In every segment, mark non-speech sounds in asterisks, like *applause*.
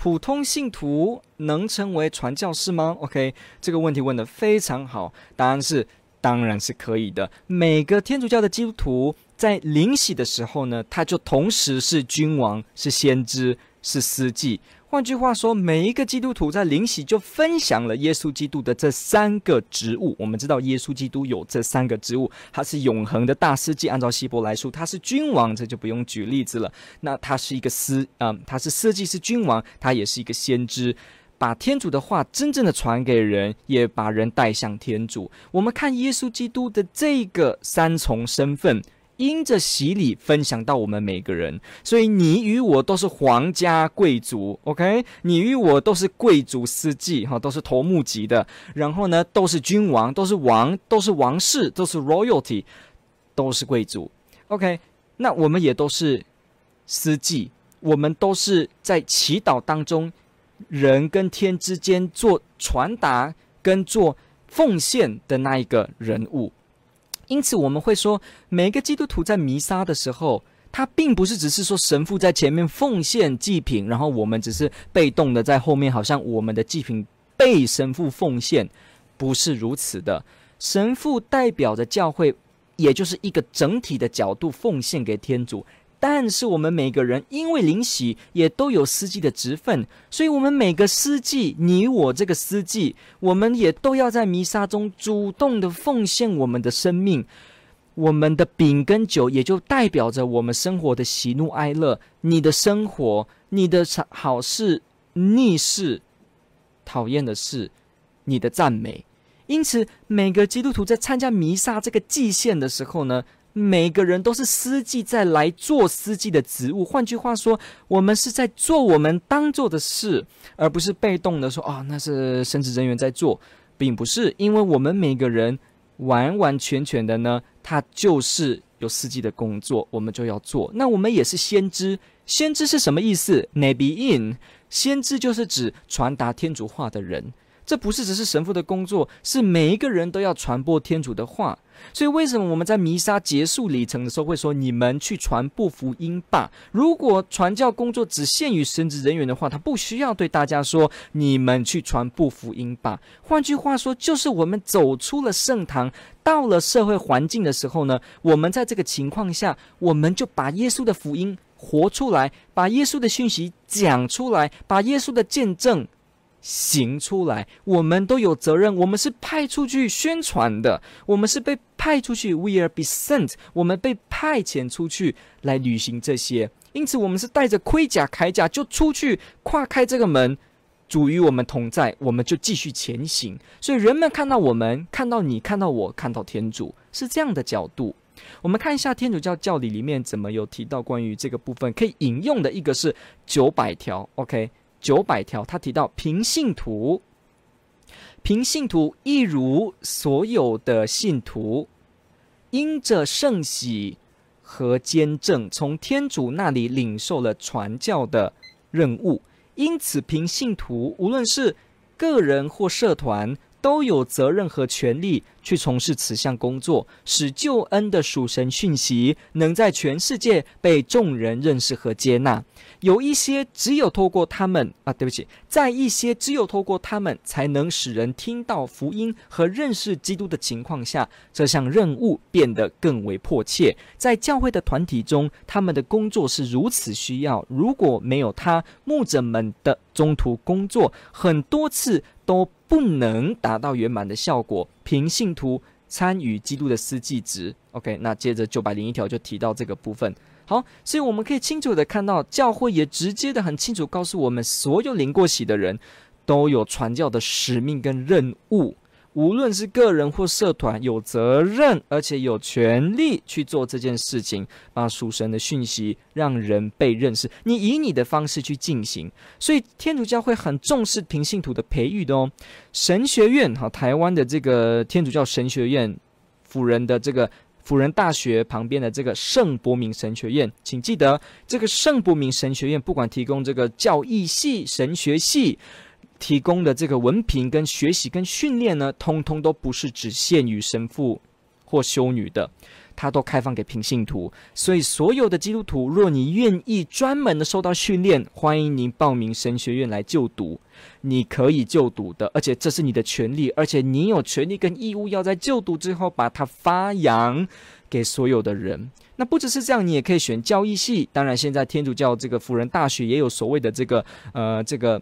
普通信徒能成为传教士吗？OK，这个问题问得非常好，答案是当然是可以的。每个天主教的基督徒在临洗的时候呢，他就同时是君王、是先知、是司祭。换句话说，每一个基督徒在领洗就分享了耶稣基督的这三个职务。我们知道耶稣基督有这三个职务，他是永恒的大司祭，按照希伯来书，他是君王，这就不用举例子了。那他是一个司，嗯，他是司祭，是君王，他也是一个先知，把天主的话真正的传给人，也把人带向天主。我们看耶稣基督的这个三重身份。因着洗礼分享到我们每个人，所以你与我都是皇家贵族，OK？你与我都是贵族司祭，哈，都是头目级的。然后呢，都是君王，都是王，都是王室，都是 royalty，都是贵族，OK？那我们也都是司祭，我们都是在祈祷当中，人跟天之间做传达跟做奉献的那一个人物。因此，我们会说，每个基督徒在弥撒的时候，他并不是只是说神父在前面奉献祭品，然后我们只是被动的在后面，好像我们的祭品被神父奉献，不是如此的。神父代表着教会，也就是一个整体的角度奉献给天主。但是我们每个人因为灵洗，也都有司祭的职分，所以，我们每个司祭，你我这个司祭，我们也都要在弥撒中主动的奉献我们的生命，我们的饼跟酒，也就代表着我们生活的喜怒哀乐，你的生活，你的好事、逆事、讨厌的事，你的赞美。因此，每个基督徒在参加弥撒这个祭献的时候呢，每个人都是司机，在来做司机的职务。换句话说，我们是在做我们当做的事，而不是被动的说：“哦，那是神职人员在做。”并不是，因为我们每个人完完全全的呢，他就是有司机的工作，我们就要做。那我们也是先知，先知是什么意思？Nebiin，先知就是指传达天主话的人。这不是只是神父的工作，是每一个人都要传播天主的话。所以，为什么我们在弥撒结束礼程的时候会说：“你们去传播福音吧？”如果传教工作只限于神职人员的话，他不需要对大家说：“你们去传播福音吧。”换句话说，就是我们走出了圣堂，到了社会环境的时候呢，我们在这个情况下，我们就把耶稣的福音活出来，把耶稣的讯息讲出来，把耶稣的见证。行出来，我们都有责任。我们是派出去宣传的，我们是被派出去。We are be sent，我们被派遣出去来履行这些。因此，我们是带着盔甲铠甲就出去，跨开这个门，主与我们同在，我们就继续前行。所以，人们看到我们，看到你，看到我，看到天主，是这样的角度。我们看一下天主教教理里面怎么有提到关于这个部分可以引用的一个是九百条。OK。九百条，他提到平信徒，平信徒一如所有的信徒，因着圣喜和坚证，从天主那里领受了传教的任务，因此平信徒无论是个人或社团，都有责任和权利去从事此项工作，使救恩的属神讯息能在全世界被众人认识和接纳。有一些只有透过他们啊，对不起，在一些只有透过他们才能使人听到福音和认识基督的情况下，这项任务变得更为迫切。在教会的团体中，他们的工作是如此需要。如果没有他，牧者们的中途工作很多次都不能达到圆满的效果。平信徒参与基督的司祭职。OK，那接着九百零一条就提到这个部分。好，所以我们可以清楚的看到，教会也直接的很清楚告诉我们，所有领过洗的人都有传教的使命跟任务。无论是个人或社团，有责任而且有权利去做这件事情，把属神的讯息让人被认识。你以你的方式去进行，所以天主教会很重视平信徒的培育的哦。神学院哈，台湾的这个天主教神学院，辅仁的这个辅仁大学旁边的这个圣博明神学院，请记得这个圣博明神学院不管提供这个教义系、神学系。提供的这个文凭跟学习跟训练呢，通通都不是只限于神父或修女的，它都开放给平信徒。所以所有的基督徒，若你愿意专门的受到训练，欢迎您报名神学院来就读，你可以就读的，而且这是你的权利，而且你有权利跟义务要在就读之后把它发扬给所有的人。那不只是这样，你也可以选教义系。当然，现在天主教这个辅仁大学也有所谓的这个呃这个。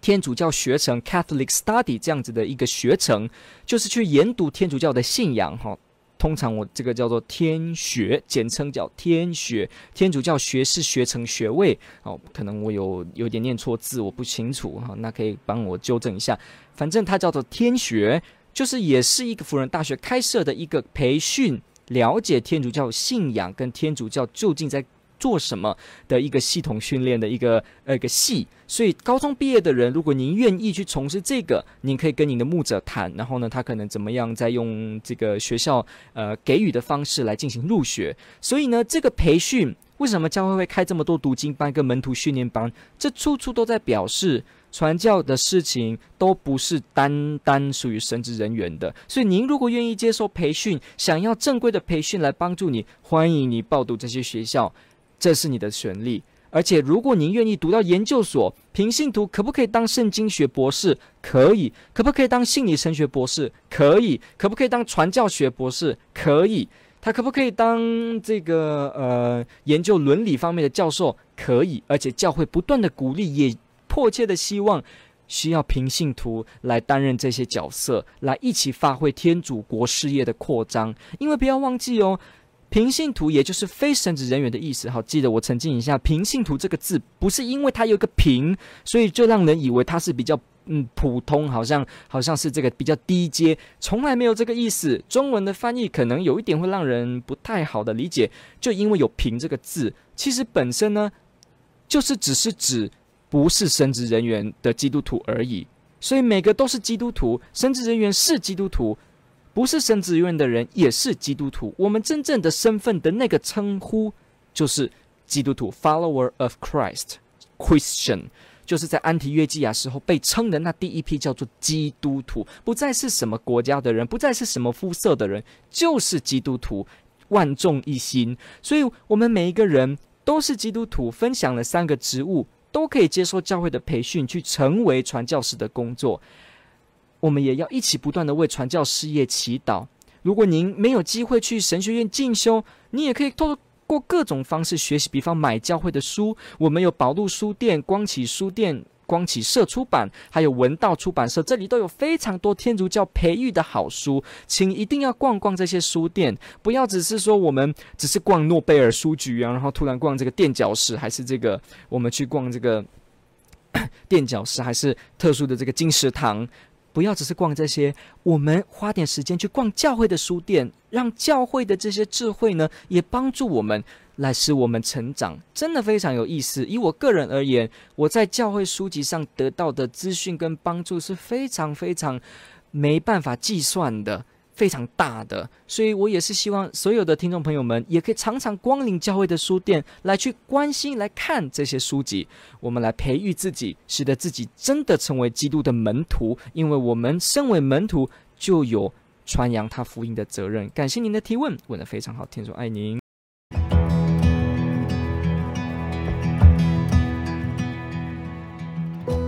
天主教学程 （Catholic Study） 这样子的一个学程，就是去研读天主教的信仰哈。通常我这个叫做天学，简称叫天学。天主教学士学程学位哦，可能我有有点念错字，我不清楚哈，那可以帮我纠正一下。反正它叫做天学，就是也是一个辅仁大学开设的一个培训，了解天主教信仰跟天主教究竟在。做什么的一个系统训练的一个呃一个系，所以高中毕业的人，如果您愿意去从事这个，您可以跟您的牧者谈，然后呢，他可能怎么样再用这个学校呃给予的方式来进行入学。所以呢，这个培训为什么教会会开这么多读经班跟门徒训练班？这处处都在表示传教的事情都不是单单属于神职人员的。所以您如果愿意接受培训，想要正规的培训来帮助你，欢迎你报读这些学校。这是你的权利，而且如果您愿意读到研究所，平信徒可不可以当圣经学博士？可以。可不可以当心理神学博士？可以。可不可以当传教学博士？可以。他可不可以当这个呃研究伦理方面的教授？可以。而且教会不断的鼓励，也迫切的希望需要平信徒来担任这些角色，来一起发挥天主国事业的扩张。因为不要忘记哦。平信徒也就是非神职人员的意思。好，记得我澄清一下，平信徒这个字不是因为它有个平，所以就让人以为它是比较嗯普通，好像 *laughs* 好像是这个比较低阶，从来没有这个意思。中文的翻译可能有一点会让人不太好的理解，就因为有平这个字，其实本身呢就是只是指不是神职人员的基督徒而已。所以每个都是基督徒，神职人员是基督徒。不是神职人员的人也是基督徒。我们真正的身份的那个称呼就是基督徒 （follower of Christ），Christian，就是在安提约基亚时候被称的那第一批叫做基督徒，不再是什么国家的人，不再是什么肤色的人，就是基督徒，万众一心。所以，我们每一个人都是基督徒，分享了三个职务，都可以接受教会的培训，去成为传教士的工作。我们也要一起不断的为传教事业祈祷。如果您没有机会去神学院进修，你也可以透过各种方式学习，比方买教会的书。我们有宝路书店、光启书店、光启社出版，还有文道出版社，这里都有非常多天主教培育的好书，请一定要逛逛这些书店，不要只是说我们只是逛诺贝尔书局啊，然后突然逛这个垫脚石，还是这个我们去逛这个 *coughs* 垫脚石，还是特殊的这个金石堂。不要只是逛这些，我们花点时间去逛教会的书店，让教会的这些智慧呢，也帮助我们来使我们成长，真的非常有意思。以我个人而言，我在教会书籍上得到的资讯跟帮助是非常非常没办法计算的。非常大的，所以我也是希望所有的听众朋友们也可以常常光临教会的书店，来去关心、来看这些书籍，我们来培育自己，使得自己真的成为基督的门徒。因为我们身为门徒，就有传扬他福音的责任。感谢您的提问，问的非常好，天主爱您。